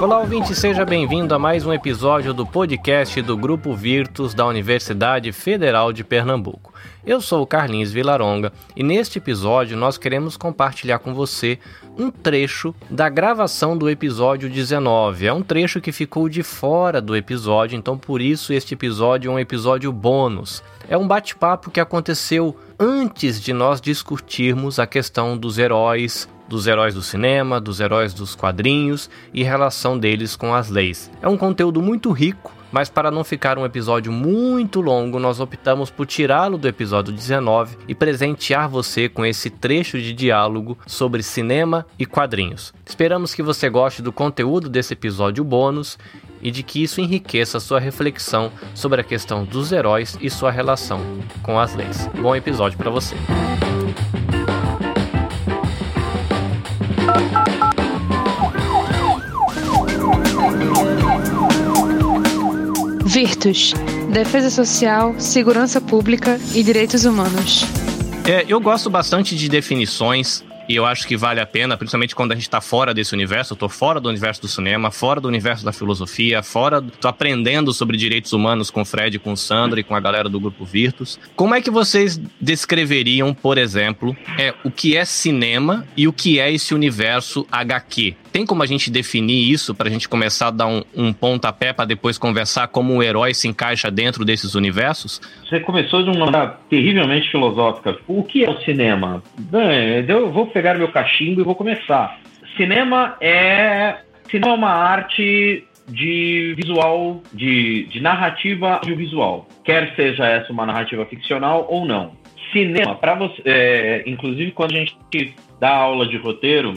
Olá, ouvinte, seja bem-vindo a mais um episódio do podcast do Grupo Virtus da Universidade Federal de Pernambuco. Eu sou o Carlinhos Vilaronga e neste episódio nós queremos compartilhar com você um trecho da gravação do episódio 19. É um trecho que ficou de fora do episódio, então por isso este episódio é um episódio bônus. É um bate-papo que aconteceu antes de nós discutirmos a questão dos heróis, dos heróis do cinema, dos heróis dos quadrinhos e relação deles com as leis. É um conteúdo muito rico, mas para não ficar um episódio muito longo, nós optamos por tirá-lo do episódio 19 e presentear você com esse trecho de diálogo sobre cinema e quadrinhos. Esperamos que você goste do conteúdo desse episódio bônus e de que isso enriqueça sua reflexão sobre a questão dos heróis e sua relação com as leis. Bom episódio para você. Defesa Social, Segurança Pública e Direitos Humanos. É, eu gosto bastante de definições e eu acho que vale a pena, principalmente quando a gente está fora desse universo. Eu tô fora do universo do cinema, fora do universo da filosofia, fora. tô aprendendo sobre direitos humanos com o Fred, com o Sandro e com a galera do grupo Virtus. Como é que vocês descreveriam, por exemplo, é, o que é cinema e o que é esse universo HQ? Tem como a gente definir isso para a gente começar a dar um, um pontapé para depois conversar como o herói se encaixa dentro desses universos? Você começou de uma maneira terrivelmente filosófica. O que é o cinema? Eu vou pegar meu cachimbo e vou começar. Cinema é, cinema é uma arte de visual, de, de narrativa audiovisual. Quer seja essa uma narrativa ficcional ou não. Cinema, para você, é, inclusive quando a gente dá aula de roteiro,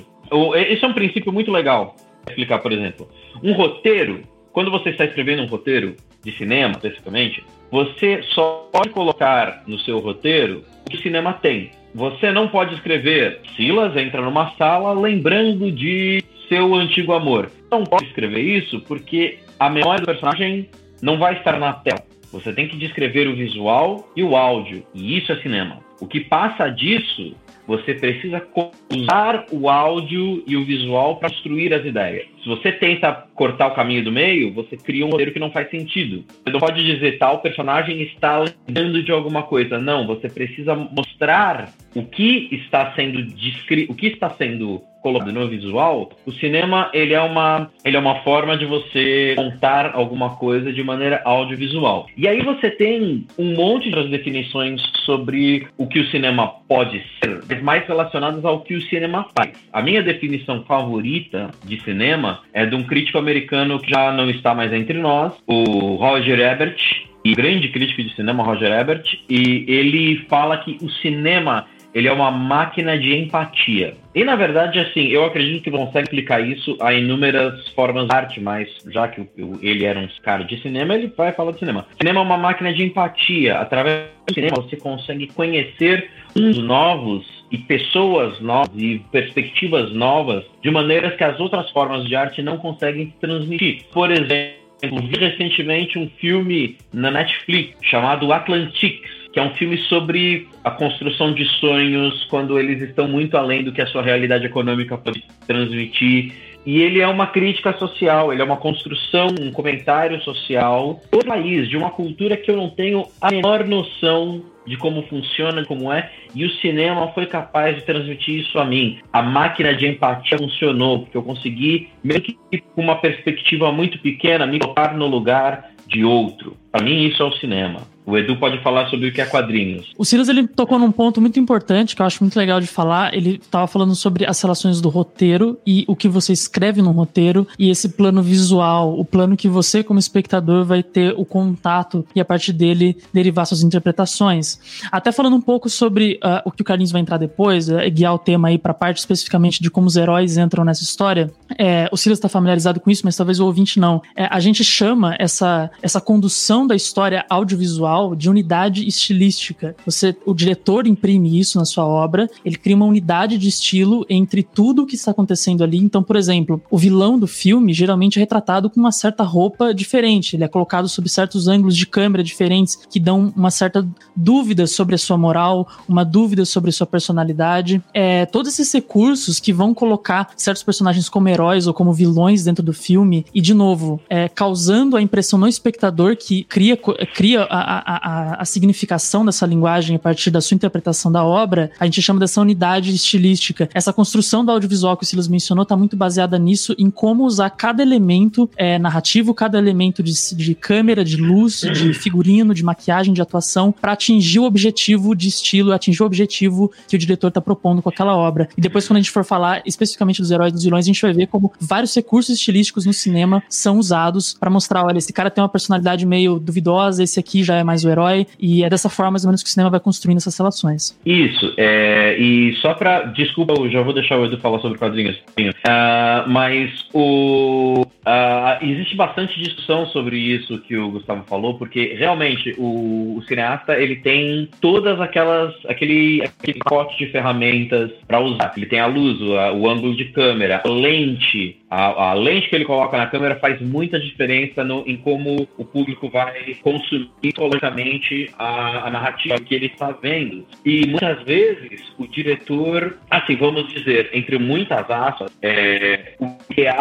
esse é um princípio muito legal. Vou explicar, por exemplo, um roteiro. Quando você está escrevendo um roteiro de cinema, especificamente, você só pode colocar no seu roteiro o que o cinema tem. Você não pode escrever Silas entra numa sala lembrando de seu antigo amor. Não pode escrever isso porque a memória do personagem não vai estar na tela. Você tem que descrever o visual e o áudio, e isso é cinema. O que passa disso, você precisa usar o áudio e o visual para construir as ideias. Se você tenta cortar o caminho do meio, você cria um roteiro que não faz sentido. Você não pode dizer tal personagem está lembrando de alguma coisa. Não, você precisa mostrar o que está sendo descrito, o que está sendo colocado no visual, o cinema ele é uma ele é uma forma de você contar alguma coisa de maneira audiovisual. E aí você tem um monte de definições sobre o que o cinema pode ser, mas mais relacionadas ao que o cinema faz. A minha definição favorita de cinema é de um crítico americano que já não está mais entre nós, o Roger Ebert, e grande crítico de cinema, Roger Ebert, e ele fala que o cinema ele é uma máquina de empatia. E na verdade, assim, eu acredito que consegue explicar isso a inúmeras formas de arte, mas já que ele era um cara de cinema, ele vai falar de cinema. Cinema é uma máquina de empatia. Através do cinema você consegue conhecer uns novos e pessoas novas e perspectivas novas de maneiras que as outras formas de arte não conseguem transmitir. Por exemplo, vi recentemente um filme na Netflix chamado Atlantics que é um filme sobre a construção de sonhos quando eles estão muito além do que a sua realidade econômica pode transmitir. E ele é uma crítica social, ele é uma construção, um comentário social do país, de uma cultura que eu não tenho a menor noção de como funciona, como é, e o cinema foi capaz de transmitir isso a mim. A máquina de empatia funcionou, porque eu consegui, mesmo que com uma perspectiva muito pequena, me colocar no lugar de outro. Para mim, isso é o cinema. O Edu pode falar sobre o que é quadrinhos. O Silas ele tocou num ponto muito importante que eu acho muito legal de falar. Ele estava falando sobre as relações do roteiro e o que você escreve no roteiro e esse plano visual, o plano que você como espectador vai ter o contato e a partir dele derivar suas interpretações. Até falando um pouco sobre uh, o que o Carlinhos vai entrar depois, uh, guiar o tema aí para parte especificamente de como os heróis entram nessa história. É, o Silas está familiarizado com isso, mas talvez o ouvinte não. É, a gente chama essa essa condução da história audiovisual visual de unidade estilística. Você, o diretor imprime isso na sua obra, ele cria uma unidade de estilo entre tudo o que está acontecendo ali. Então, por exemplo, o vilão do filme geralmente é retratado com uma certa roupa diferente, ele é colocado sob certos ângulos de câmera diferentes que dão uma certa dúvida sobre a sua moral, uma dúvida sobre a sua personalidade. É, todos esses recursos que vão colocar certos personagens como heróis ou como vilões dentro do filme, e de novo, é, causando a impressão no espectador que cria, cria a, a, a, significação dessa linguagem a partir da sua interpretação da obra, a gente chama dessa unidade estilística. Essa construção do audiovisual que o Silas mencionou está muito baseada nisso, em como usar cada elemento é, narrativo, cada elemento de, de câmera, de luz, de figurino, de maquiagem, de atuação, para atingir o objetivo de estilo, atingir o objetivo que o diretor está propondo com aquela obra. E depois, quando a gente for falar especificamente dos heróis e dos vilões, a gente vai ver como vários recursos estilísticos no cinema são usados para mostrar: olha, esse cara tem uma personalidade meio duvidosa, esse aqui já é mais o herói, e é dessa forma mais ou menos que o cinema vai construindo essas relações. Isso, é, e só para Desculpa, eu já vou deixar o Edu falar sobre quadrinhos, uh, mas o, uh, existe bastante discussão sobre isso que o Gustavo falou, porque realmente o, o cineasta ele tem todas aquelas aquele, aquele pacote de ferramentas para usar. Ele tem a luz, o, o ângulo de câmera, a lente, a, a, lente que ele coloca na câmera faz muita diferença no, em como o público vai consumir psicologicamente a, a, narrativa que ele está vendo. E muitas vezes o diretor, assim, vamos dizer, entre muitas aspas, é, o ideal é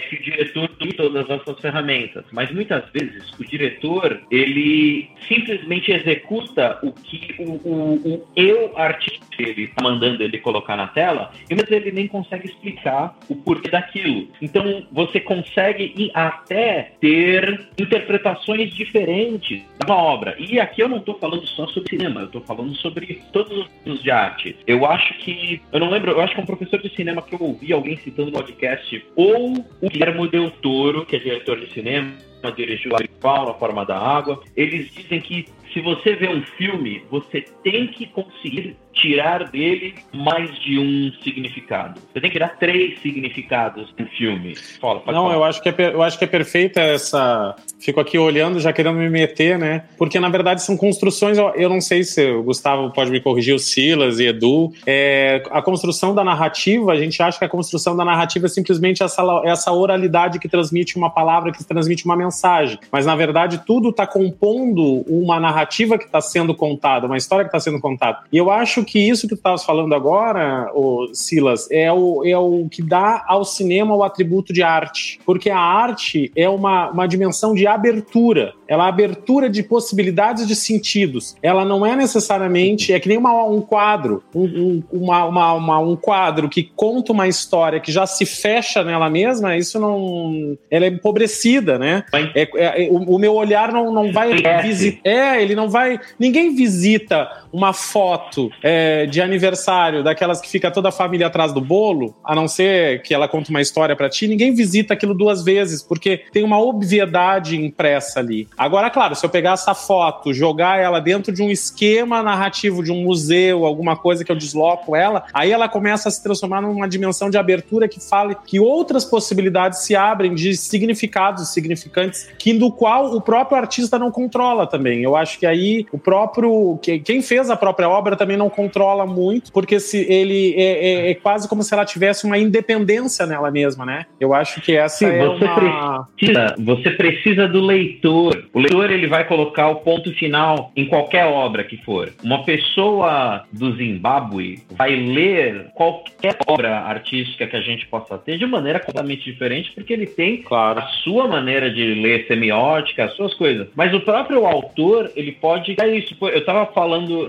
que o diretor tenha todas essas ferramentas, mas muitas vezes o diretor ele simplesmente executa o que o, o, o eu artista ele está mandando ele colocar na tela, e mas ele nem consegue explicar o porquê daquilo. Então você consegue até ter interpretações diferentes da obra. E aqui eu não estou falando só sobre cinema, eu estou falando sobre todos os tipos de arte. Eu acho que, eu não lembro, eu acho que é um professor de cinema que eu ouvi alguém citando no podcast, ou o Guilherme Del Toro, que é diretor de cinema, dirigiu a Forma da Água. Eles dizem que se você vê um filme, você tem que conseguir tirar dele mais de um significado. Você tem que dar três significados no filme. Fala, Não, falar. eu acho que é eu acho que é perfeita essa. Fico aqui olhando, já querendo me meter, né? Porque na verdade são construções. Eu não sei se o Gustavo pode me corrigir, o Silas e Edu. É, a construção da narrativa, a gente acha que a construção da narrativa é simplesmente essa, essa oralidade que transmite uma palavra, que transmite uma mensagem. Mas na verdade tudo está compondo uma narrativa que está sendo contada, uma história que está sendo contada. E eu acho que isso que tu estavas falando agora, o Silas, é o, é o que dá ao cinema o atributo de arte. Porque a arte é uma, uma dimensão de abertura. Ela é abertura de possibilidades de sentidos. Ela não é necessariamente. É que nem uma, um quadro. Um, um, uma, uma, uma, um quadro que conta uma história que já se fecha nela mesma, isso não. Ela é empobrecida, né? É, é, o, o, meu olhar não, não vai visitar. É, ele não vai. Ninguém visita uma foto. É, é, de aniversário, daquelas que fica toda a família atrás do bolo, a não ser que ela conta uma história para ti, ninguém visita aquilo duas vezes, porque tem uma obviedade impressa ali. Agora, claro, se eu pegar essa foto, jogar ela dentro de um esquema narrativo de um museu, alguma coisa que eu desloco ela, aí ela começa a se transformar numa dimensão de abertura que fale que outras possibilidades se abrem de significados significantes, que do qual o próprio artista não controla também. Eu acho que aí o próprio quem fez a própria obra também não controla muito, porque se ele é, é, é, quase como se ela tivesse uma independência nela mesma, né? Eu acho que essa Sim, é você uma... Precisa, você precisa do leitor. O leitor ele vai colocar o ponto final em qualquer obra que for. Uma pessoa do Zimbábue vai ler qualquer obra artística que a gente possa ter de maneira completamente diferente, porque ele tem claro. a sua maneira de ler semiótica, as suas coisas. Mas o próprio autor, ele pode. É isso. Eu estava falando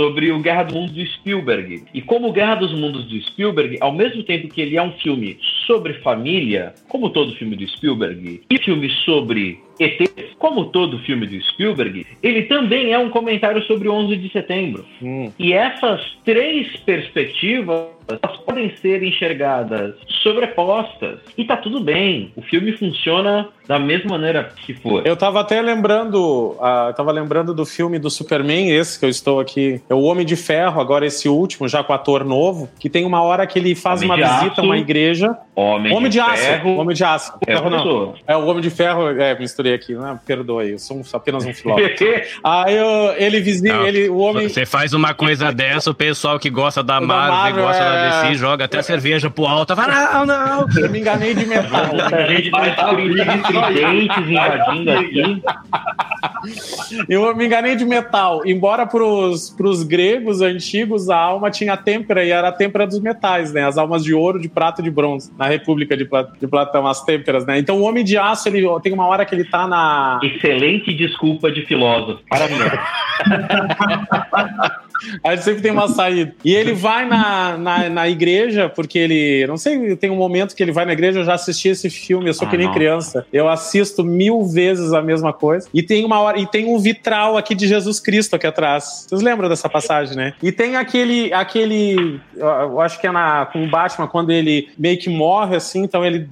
sobre o Guerra do Mundo do Spielberg. E como o Guerra dos Mundos do Spielberg, ao mesmo tempo que ele é um filme sobre família, como todo filme do Spielberg, e filme sobre ET, como todo filme do Spielberg, ele também é um comentário sobre o 11 de setembro. Hum. E essas três perspectivas elas podem ser enxergadas sobrepostas e tá tudo bem. O filme funciona da mesma maneira que for. Eu tava até lembrando, uh, tava lembrando do filme do Superman, esse que eu estou aqui, é o Homem de Ferro, agora esse último, já com ator novo, que tem uma hora que ele faz Homem uma visita aço, a uma igreja. Homem, Homem de, de, Aço. Homem de Aço. É, não. é o Homem de Ferro, é, misturei ver aqui, né? perdoa aí, eu sou apenas um filósofo. aí eu, ele visita, ele, o homem... Você faz uma coisa dessa, o pessoal que gosta da Marvel, Marvel gosta é... da DC, joga até cerveja pro alto, fala, não, não! Eu me enganei de metal. Tá invadindo aqui. Eu me enganei de metal. Embora pros, pros gregos antigos, a alma tinha têmpera e era a têmpera dos metais, né? As almas de ouro, de prata e de bronze. Na República de, de Platão, as têmperas, né? Então o Homem de Aço, ele tem uma hora que ele tá na... Excelente desculpa de filósofo. Parabéns. A gente sempre tem uma saída. E ele vai na, na, na, igreja, porque ele. Não sei, tem um momento que ele vai na igreja, eu já assisti esse filme, eu sou ah, que nem não. criança. Eu assisto mil vezes a mesma coisa. E tem uma hora, e tem um vitral aqui de Jesus Cristo aqui atrás. Vocês lembram dessa passagem, né? E tem aquele. aquele eu acho que é na, com o Batman, quando ele meio que morre, assim, então ele.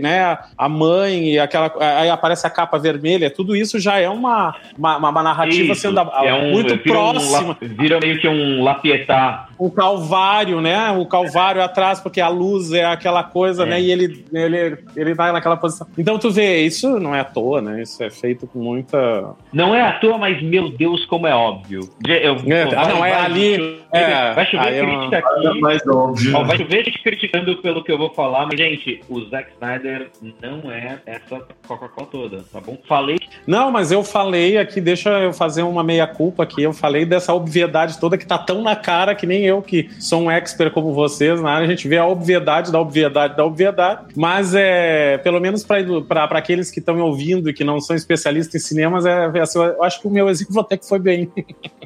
né, a mãe e aquela. Aí aparece a capa vermelha, tudo isso já é uma, uma, uma narrativa isso, sendo é um, muito próxima. Um, vira meio meio que um lapietar. O calvário, né? O calvário atrás, porque a luz é aquela coisa, é. né? E ele, ele, ele vai naquela posição. Então tu vê, isso não é à toa, né? Isso é feito com muita. Não é à toa, mas meu Deus, como é óbvio. Eu, é, vai, não, é vai, ali. É, vai chover é crítica é. Mais óbvio. Ó, vai chover gente criticando pelo que eu vou falar, mas, gente, o Zack Snyder não é essa Coca-Cola toda, tá bom? Falei. Não, mas eu falei aqui, deixa eu fazer uma meia-culpa aqui. Eu falei dessa obviedade toda que tá tão na cara que nem eu, que sou um expert como vocês na área, a gente vê a obviedade da obviedade da obviedade, mas é, pelo menos para aqueles que estão me ouvindo e que não são especialistas em cinemas, é, é assim, eu acho que o meu exemplo até que foi bem.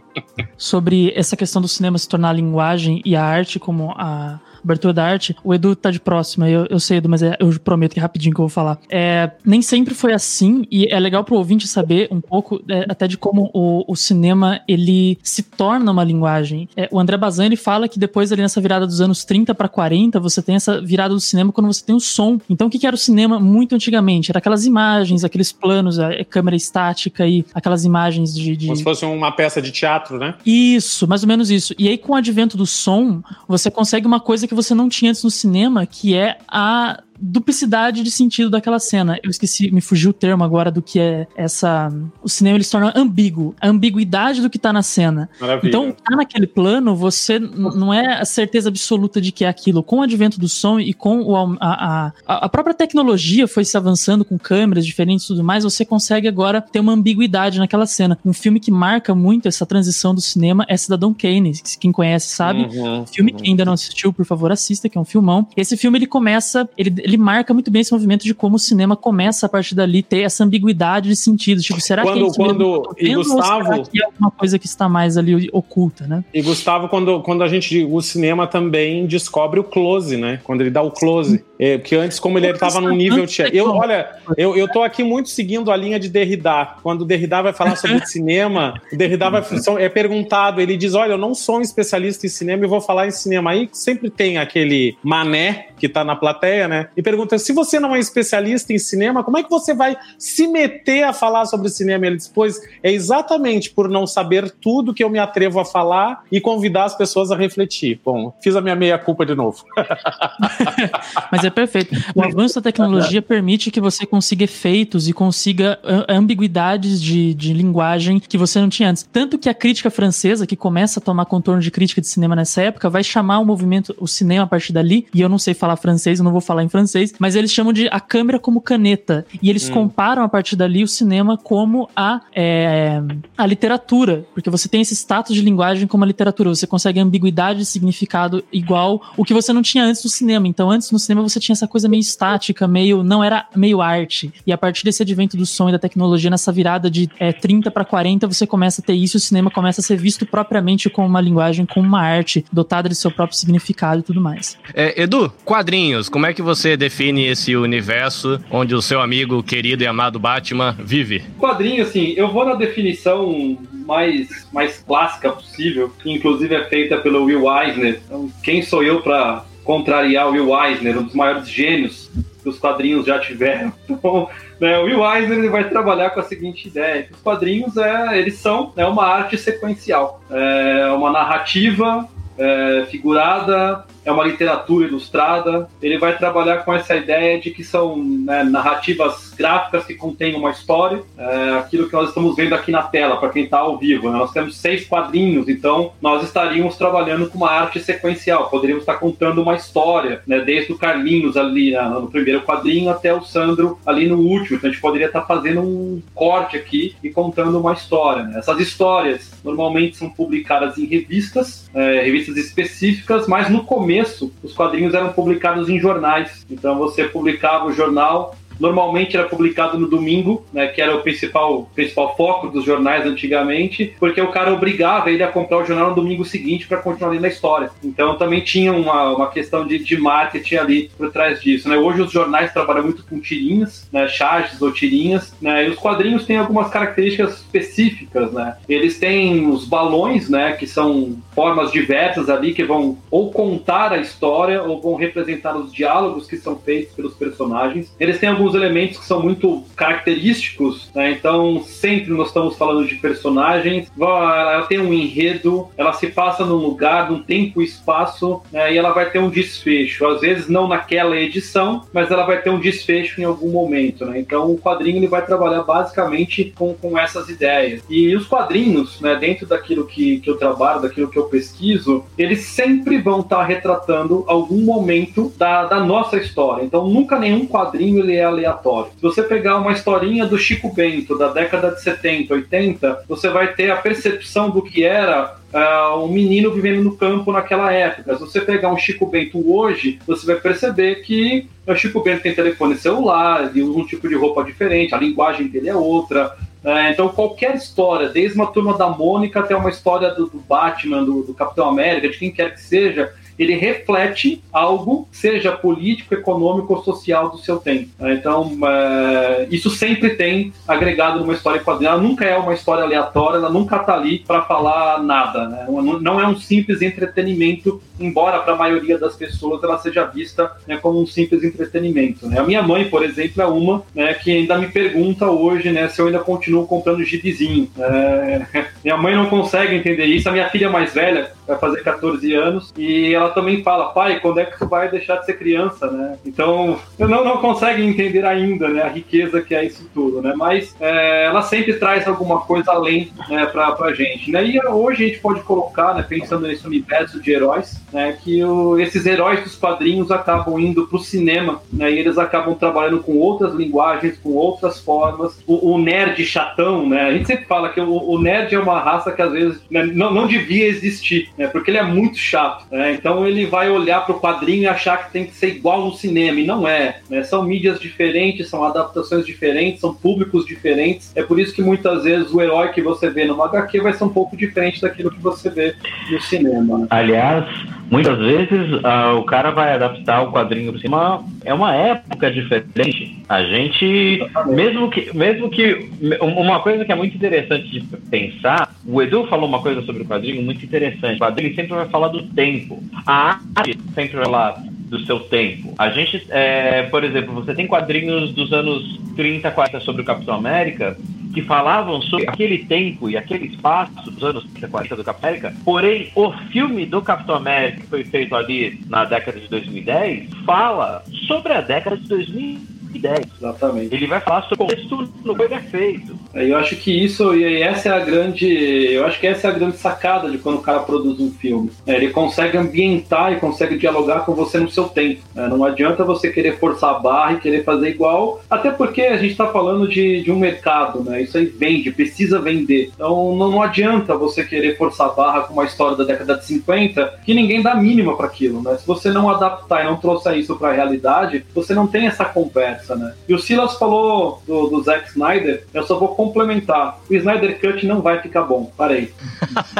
Sobre essa questão do cinema se tornar a linguagem e a arte como a abertura da arte. O Edu tá de próxima, eu, eu sei, Edu, mas é, eu prometo que é rapidinho que eu vou falar. É, nem sempre foi assim, e é legal pro ouvinte saber um pouco é, até de como o, o, cinema ele se torna uma linguagem. É, o André Bazin ele fala que depois ali nessa virada dos anos 30 para 40, você tem essa virada do cinema quando você tem o som. Então o que, que era o cinema muito antigamente? Era aquelas imagens, aqueles planos, a, a câmera estática e aquelas imagens de, de. Como se fosse uma peça de teatro, né? Isso, mais ou menos isso. E aí, com o advento do som, você consegue uma coisa que você não tinha antes no cinema, que é a duplicidade de sentido daquela cena. Eu esqueci, me fugiu o termo agora do que é essa. O cinema ele se torna ambíguo. A ambiguidade do que tá na cena. Maravilha. Então, tá naquele plano, você não é a certeza absoluta de que é aquilo. Com o advento do som e com o, a, a, a própria tecnologia foi se avançando com câmeras diferentes e tudo mais, você consegue agora ter uma ambiguidade naquela cena. Um filme que marca muito essa transição do cinema é Cidadão Kane. Quem conhece sabe. Uhum, filme uhum. que ainda não assistiu, por favor, assista, que é um filmão. Esse filme ele começa. Ele, ele marca muito bem esse movimento de como o cinema começa a partir dali ter essa ambiguidade de sentido. Tipo, será quando, que é isso quando, e Gustavo, que é alguma coisa que está mais ali oculta, né? E Gustavo, quando, quando a gente o cinema também descobre o close, né? Quando ele dá o close. É, porque antes, como ele estava num nível. Eu, olha, eu, eu tô aqui muito seguindo a linha de Derrida. Quando o Derrida vai falar sobre cinema, o Derrida vai, é perguntado, ele diz: Olha, eu não sou um especialista em cinema e vou falar em cinema. Aí sempre tem aquele mané que tá na plateia, né? E pergunta: se você não é especialista em cinema, como é que você vai se meter a falar sobre cinema? Ele diz: Pois é exatamente por não saber tudo que eu me atrevo a falar e convidar as pessoas a refletir. Bom, fiz a minha meia-culpa de novo. Mas é perfeito. O avanço da tecnologia permite que você consiga efeitos e consiga ambiguidades de, de linguagem que você não tinha antes. Tanto que a crítica francesa, que começa a tomar contorno de crítica de cinema nessa época, vai chamar o movimento, o cinema a partir dali, e eu não sei falar francês, eu não vou falar em francês, mas eles chamam de a câmera como caneta. E eles hum. comparam a partir dali o cinema como a, é, a literatura, porque você tem esse status de linguagem como a literatura, você consegue ambiguidade de significado igual o que você não tinha antes do cinema. Então, antes no cinema você tinha essa coisa meio estática, meio. não era meio arte. E a partir desse advento do som e da tecnologia, nessa virada de é, 30 para 40, você começa a ter isso, o cinema começa a ser visto propriamente como uma linguagem, como uma arte, dotada de seu próprio significado e tudo mais. É, Edu, quadrinhos, como é que você define esse universo onde o seu amigo querido e amado Batman vive? Quadrinho, assim, eu vou na definição mais, mais clássica possível, que inclusive é feita pelo Will Eisner. Então, quem sou eu para contrariar o Will Eisner, um dos maiores gênios que os quadrinhos já tiveram? Então, né, o Will Eisner ele vai trabalhar com a seguinte ideia: os quadrinhos é, eles são é uma arte sequencial, é uma narrativa é, figurada, é uma literatura ilustrada. Ele vai trabalhar com essa ideia de que são né, narrativas gráficas que contêm uma história, é, aquilo que nós estamos vendo aqui na tela, para quem está ao vivo. Né? Nós temos seis quadrinhos, então nós estaríamos trabalhando com uma arte sequencial, poderíamos estar contando uma história, né? desde o Carlinhos ali né, no primeiro quadrinho até o Sandro ali no último. Então a gente poderia estar fazendo um corte aqui e contando uma história. Né? Essas histórias normalmente são publicadas em revistas, é, revistas específicas, mas no começo os quadrinhos eram publicados em jornais. Então você publicava o jornal Normalmente era publicado no domingo, né, que era o principal, principal foco dos jornais antigamente, porque o cara obrigava ele a comprar o jornal no domingo seguinte para continuar lendo a história. Então também tinha uma, uma questão de, de marketing ali por trás disso. Né? Hoje os jornais trabalham muito com tirinhas, né, charges ou tirinhas, né, e os quadrinhos têm algumas características específicas. Né? Eles têm os balões, né, que são formas diversas ali que vão ou contar a história ou vão representar os diálogos que são feitos pelos personagens. Eles têm alguns alguns elementos que são muito característicos, né? Então, sempre nós estamos falando de personagens. Ela tem um enredo, ela se passa num lugar, num tempo e espaço, né? e ela vai ter um desfecho. Às vezes não naquela edição, mas ela vai ter um desfecho em algum momento, né? Então, o quadrinho ele vai trabalhar basicamente com, com essas ideias. E os quadrinhos, né, dentro daquilo que, que eu trabalho, daquilo que eu pesquiso, eles sempre vão estar retratando algum momento da, da nossa história. Então, nunca nenhum quadrinho ele é aleatório. Se você pegar uma historinha do Chico Bento da década de 70, 80, você vai ter a percepção do que era uh, um menino vivendo no campo naquela época. Se você pegar um Chico Bento hoje, você vai perceber que o Chico Bento tem telefone celular, usa um tipo de roupa diferente, a linguagem dele é outra. Uh, então, qualquer história, desde uma turma da Mônica até uma história do, do Batman, do, do Capitão América, de quem quer que seja, ele reflete algo, seja político, econômico ou social do seu tempo. Né? Então, é, isso sempre tem agregado numa história quadrinho. Ela nunca é uma história aleatória, ela nunca está ali para falar nada. Né? Não é um simples entretenimento, embora para a maioria das pessoas ela seja vista né, como um simples entretenimento. Né? A minha mãe, por exemplo, é uma né, que ainda me pergunta hoje né, se eu ainda continuo comprando gibizinho. É, minha mãe não consegue entender isso. A minha filha mais velha vai fazer 14 anos e ela também fala, pai, quando é que tu vai deixar de ser criança, né? Então, não, não consegue entender ainda, né, a riqueza que é isso tudo, né? Mas é, ela sempre traz alguma coisa além, né, pra, pra gente, né? E hoje a gente pode colocar, né, pensando nesse universo de heróis, né, que o, esses heróis dos quadrinhos acabam indo pro cinema, né, e eles acabam trabalhando com outras linguagens, com outras formas. O, o nerd chatão, né? A gente sempre fala que o, o nerd é uma raça que às vezes né, não, não devia existir, né? Porque ele é muito chato, né? Então ele vai olhar para o quadrinho e achar que tem que ser igual no cinema, e não é. Né? São mídias diferentes, são adaptações diferentes, são públicos diferentes. É por isso que muitas vezes o herói que você vê numa HQ vai ser um pouco diferente daquilo que você vê no cinema. Né? Aliás, muitas vezes uh, o cara vai adaptar o quadrinho para cima, é uma época diferente. A gente, mesmo que, mesmo que uma coisa que é muito interessante de pensar, o Edu falou uma coisa sobre o quadrinho muito interessante. O quadrinho sempre vai falar do tempo a arte sempre vai lá do seu tempo. A gente, é, por exemplo, você tem quadrinhos dos anos 30, 40 sobre o Capitão América que falavam sobre aquele tempo e aquele espaço dos anos 30, 40 do Capitão América. Porém, o filme do Capitão América, que foi feito ali na década de 2010, fala sobre a década de 2000 10. Exatamente. Ele vai falar sobre o contexto no que ele é feito. Eu acho que isso, e essa é a grande. Eu acho que essa é a grande sacada de quando o cara produz um filme. É, ele consegue ambientar e consegue dialogar com você no seu tempo. É, não adianta você querer forçar a barra e querer fazer igual, até porque a gente está falando de, de um mercado, né? Isso aí vende, precisa vender. Então não, não adianta você querer forçar a barra com uma história da década de 50 que ninguém dá mínima para aquilo, né? Se você não adaptar e não trouxer isso para a realidade, você não tem essa conversa né? E o Silas falou do, do Zack Snyder, eu só vou complementar. O Snyder Cut não vai ficar bom. Parei.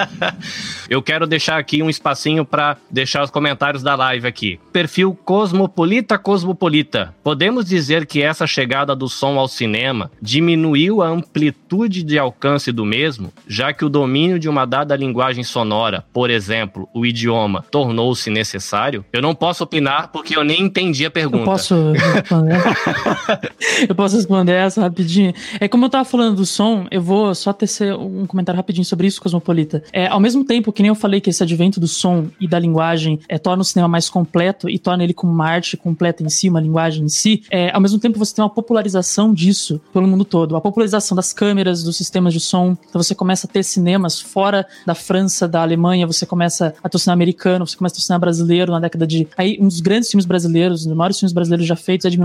eu quero deixar aqui um espacinho para deixar os comentários da live aqui. Perfil Cosmopolita Cosmopolita. Podemos dizer que essa chegada do som ao cinema diminuiu a amplitude de alcance do mesmo, já que o domínio de uma dada linguagem sonora, por exemplo, o idioma, tornou-se necessário? Eu não posso opinar porque eu nem entendi a pergunta. Eu posso responder? Eu posso responder essa rapidinho. É como eu tava falando do som, eu vou só tecer um comentário rapidinho sobre isso, Cosmopolita. É, ao mesmo tempo que nem eu falei que esse advento do som e da linguagem é, torna o cinema mais completo e torna ele como uma arte completa em si, uma linguagem em si, é, ao mesmo tempo você tem uma popularização disso pelo mundo todo. A popularização das câmeras, dos sistemas de som. Então você começa a ter cinemas fora da França, da Alemanha, você começa a cinema americano, você começa a cinema brasileiro na década de. Aí, um dos grandes filmes brasileiros, um dos maiores filmes brasileiros já feitos é de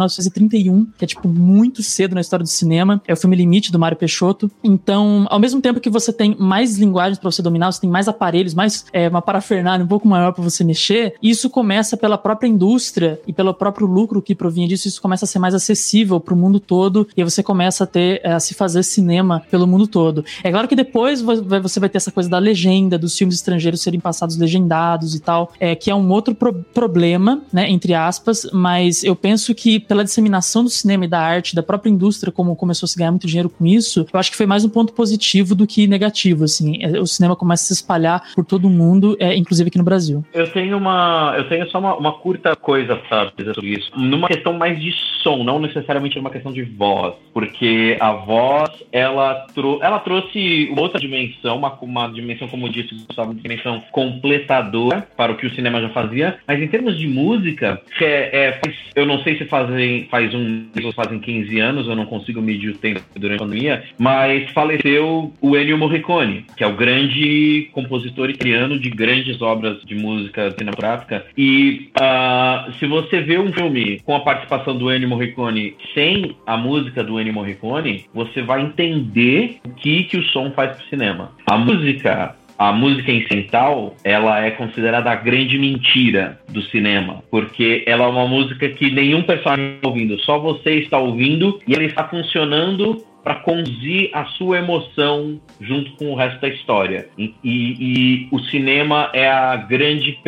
1931, que é, tipo, muito cedo na história do cinema. É o filme Limite, do Mário Peixoto. Então, ao mesmo tempo que você tem mais linguagens para você dominar, você tem mais aparelhos, mais é, uma parafernália um pouco maior para você mexer, isso começa pela própria indústria e pelo próprio lucro que provinha disso, isso começa a ser mais acessível para o mundo todo e aí você começa a ter é, a se fazer cinema pelo mundo todo. É claro que depois você vai ter essa coisa da legenda, dos filmes estrangeiros serem passados legendados e tal, é, que é um outro pro problema, né, entre aspas, mas eu penso que pela disseminação do cinema e da arte, da própria indústria, como começou a se ganhar muito dinheiro com isso, eu acho que foi mais um ponto positivo do que negativo, assim. É, o cinema começa a se espalhar por todo o mundo, é, inclusive aqui no Brasil. Eu tenho uma, eu tenho só uma, uma curta coisa para dizer sobre isso. Numa questão mais de som, não necessariamente numa questão de voz, porque a voz, ela, trou ela trouxe outra dimensão, uma, uma dimensão, como disse, uma dimensão completadora para o que o cinema já fazia, mas em termos de música, é, é, eu não sei se fazem, faz um, fazem 15 anos, eu não consigo medir o tempo durante a pandemia, mas faleceu o Ennio Morricone, que é o grande compositor italiano de grandes obras de música cinematográfica. E uh, se você vê um filme com a participação do Ennio Morricone sem a música do Ennio Morricone, você vai entender o que, que o som faz pro cinema. A música a música incidental, ela é considerada a grande mentira do cinema, porque ela é uma música que nenhum personagem está ouvindo, só você está ouvindo e ela está funcionando para conduzir a sua emoção junto com o resto da história. E, e, e, o cinema é a grande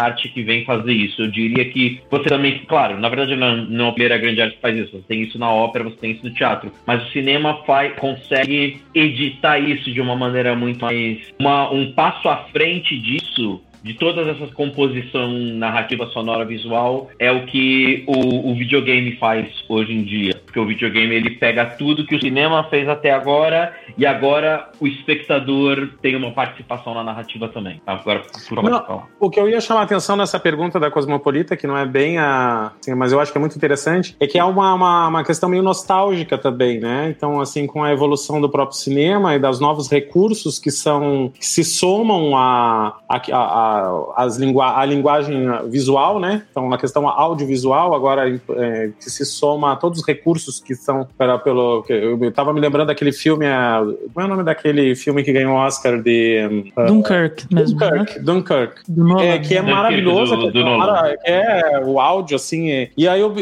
arte que vem fazer isso. Eu diria que você também, claro, na verdade não, não é a primeira grande arte que faz isso. Você tem isso na ópera, você tem isso no teatro. Mas o cinema faz, consegue editar isso de uma maneira muito mais. Uma, um passo à frente disso de todas essas composições narrativa sonora visual é o que o, o, videogame faz hoje em dia. Porque o videogame ele pega tudo que o cinema fez até agora e agora o espectador tem uma participação na narrativa também. Agora, não, o que eu ia chamar a atenção nessa pergunta da Cosmopolita, que não é bem a. Assim, mas eu acho que é muito interessante, é que é uma, uma, uma questão meio nostálgica também, né? Então, assim, com a evolução do próprio cinema e dos novos recursos que são. que se somam a, a, a a, as lingua, a linguagem visual, né? Então, na questão audiovisual, agora é, que se soma a todos os recursos que são pelo. Eu estava me lembrando daquele filme. A, qual é o nome daquele filme que ganhou o Oscar de. Uh, Dunkirk mesmo. Dunkirk, né? Dunkirk. É, que é maravilhoso. Do, do que, é, é o áudio, assim. É, e aí, eu,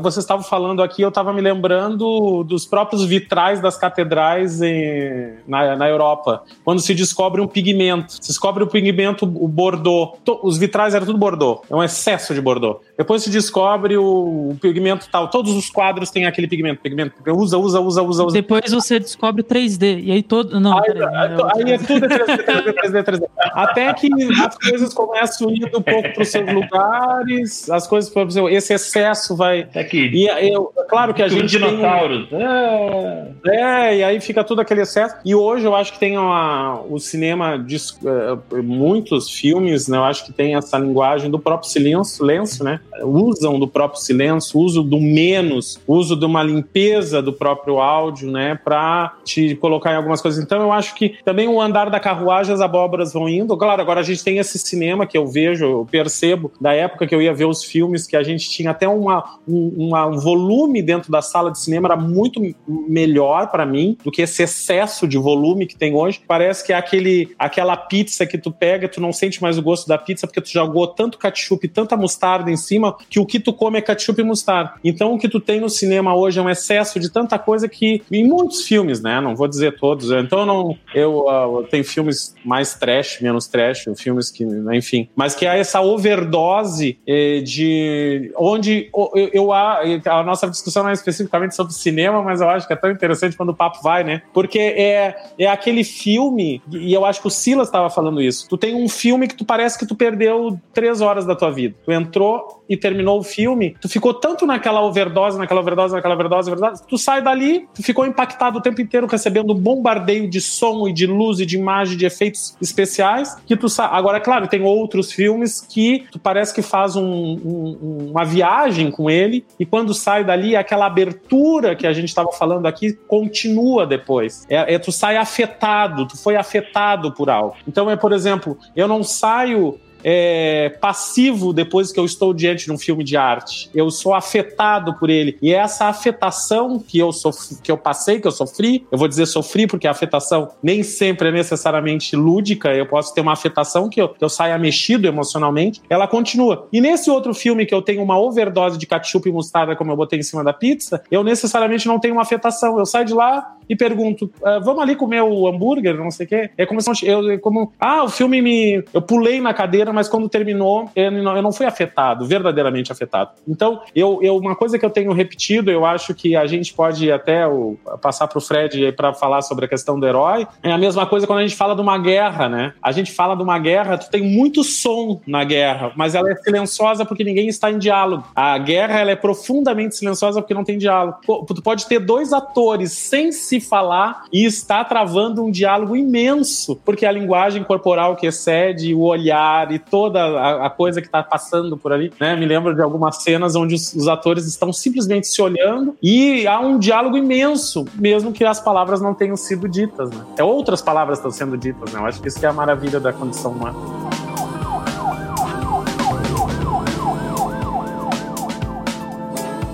vocês estavam falando aqui, eu estava me lembrando dos próprios vitrais das catedrais em, na, na Europa. Quando se descobre um pigmento. Se descobre o pigmento, o bordô Bordeaux. Os vitrais eram tudo Bordeaux. É um excesso de Bordeaux. Depois se descobre o, o pigmento tal. Todos os quadros têm aquele pigmento. Pigmento. Usa, usa, usa, usa, usa. Depois você descobre 3D. E aí todo. Não, aí, aí, aí é tudo 3D, 3D, 3D, 3D. Até que as coisas começam a ir um pouco para os seus lugares. As coisas, por exemplo, esse excesso vai. É que. E eu, é claro que a gente. dinossauros. Tem... É. é, e aí fica tudo aquele excesso. E hoje eu acho que tem uma, o cinema, de, é, muitos filmes né, eu acho que tem essa linguagem do próprio silêncio, silêncio, né? Usam do próprio silêncio, uso do menos, uso de uma limpeza do próprio áudio, né, para te colocar em algumas coisas. Então eu acho que também o andar da carruagem as abóboras vão indo. Claro, agora a gente tem esse cinema que eu vejo, eu percebo da época que eu ia ver os filmes que a gente tinha até uma, um, uma, um volume dentro da sala de cinema era muito melhor para mim do que esse excesso de volume que tem hoje. Parece que é aquele aquela pizza que tu pega, tu não sente mais o gosto da pizza porque tu jogou tanto ketchup e tanta mostarda em cima que o que tu come é ketchup e mostarda. Então o que tu tem no cinema hoje é um excesso de tanta coisa que em muitos filmes, né? Não vou dizer todos. Então não, eu uh, tenho filmes mais trash, menos trash, filmes que, enfim, mas que há essa overdose eh, de onde eu, eu a, nossa discussão não é especificamente sobre cinema, mas eu acho que é tão interessante quando o papo vai, né? Porque é é aquele filme e eu acho que o Silas estava falando isso. Tu tem um filme que tu parece que tu perdeu três horas da tua vida. Tu entrou e terminou o filme, tu ficou tanto naquela overdose, naquela overdose, naquela overdose, overdose, tu sai dali, tu ficou impactado o tempo inteiro recebendo um bombardeio de som e de luz e de imagem, de efeitos especiais, que tu sai. Agora, é claro, tem outros filmes que tu parece que faz um, um, uma viagem com ele e quando sai dali, aquela abertura que a gente estava falando aqui continua depois. É, é, tu sai afetado, tu foi afetado por algo. Então é, por exemplo, eu não saio é, passivo depois que eu estou diante de um filme de arte. Eu sou afetado por ele. E essa afetação que eu, sof que eu passei, que eu sofri, eu vou dizer sofri porque a afetação nem sempre é necessariamente lúdica, eu posso ter uma afetação que eu, que eu saia mexido emocionalmente, ela continua. E nesse outro filme que eu tenho uma overdose de ketchup e mostarda, como eu botei em cima da pizza, eu necessariamente não tenho uma afetação. Eu saio de lá e pergunto, ah, vamos ali comer o hambúrguer, não sei o quê. É como se eu, como, ah, o filme me. Eu pulei na cadeira, mas quando terminou, eu não, fui afetado, verdadeiramente afetado. Então, eu, eu, uma coisa que eu tenho repetido, eu acho que a gente pode até o, passar para o Fred para falar sobre a questão do herói, é a mesma coisa quando a gente fala de uma guerra, né? A gente fala de uma guerra, tu tem muito som na guerra, mas ela é silenciosa porque ninguém está em diálogo. A guerra, ela é profundamente silenciosa porque não tem diálogo. Tu pode ter dois atores sem se falar e está travando um diálogo imenso, porque a linguagem corporal que excede, o olhar e toda a, a coisa que está passando por ali, né? Me lembro de algumas cenas onde os, os, atores estão simplesmente se olhando e há um diálogo imenso, mesmo que as palavras não tenham sido ditas, né? É outras palavras estão sendo ditas, né? Eu acho que isso que é a maravilha da condição humana.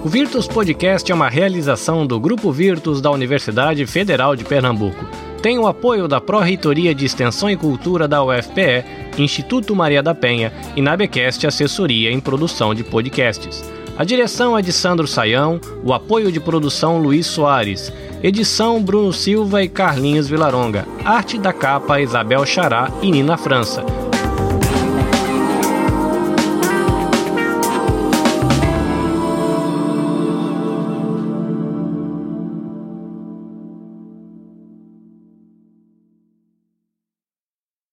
O Virtus Podcast é uma realização do Grupo Virtus da Universidade Federal de Pernambuco. Tem o apoio da Pró-Reitoria de Extensão e Cultura da UFPE, Instituto Maria da Penha e Nabecast Assessoria em Produção de Podcasts. A direção é de Sandro Saião, o apoio de produção Luiz Soares, edição Bruno Silva e Carlinhos Vilaronga, arte da capa Isabel Xará e Nina França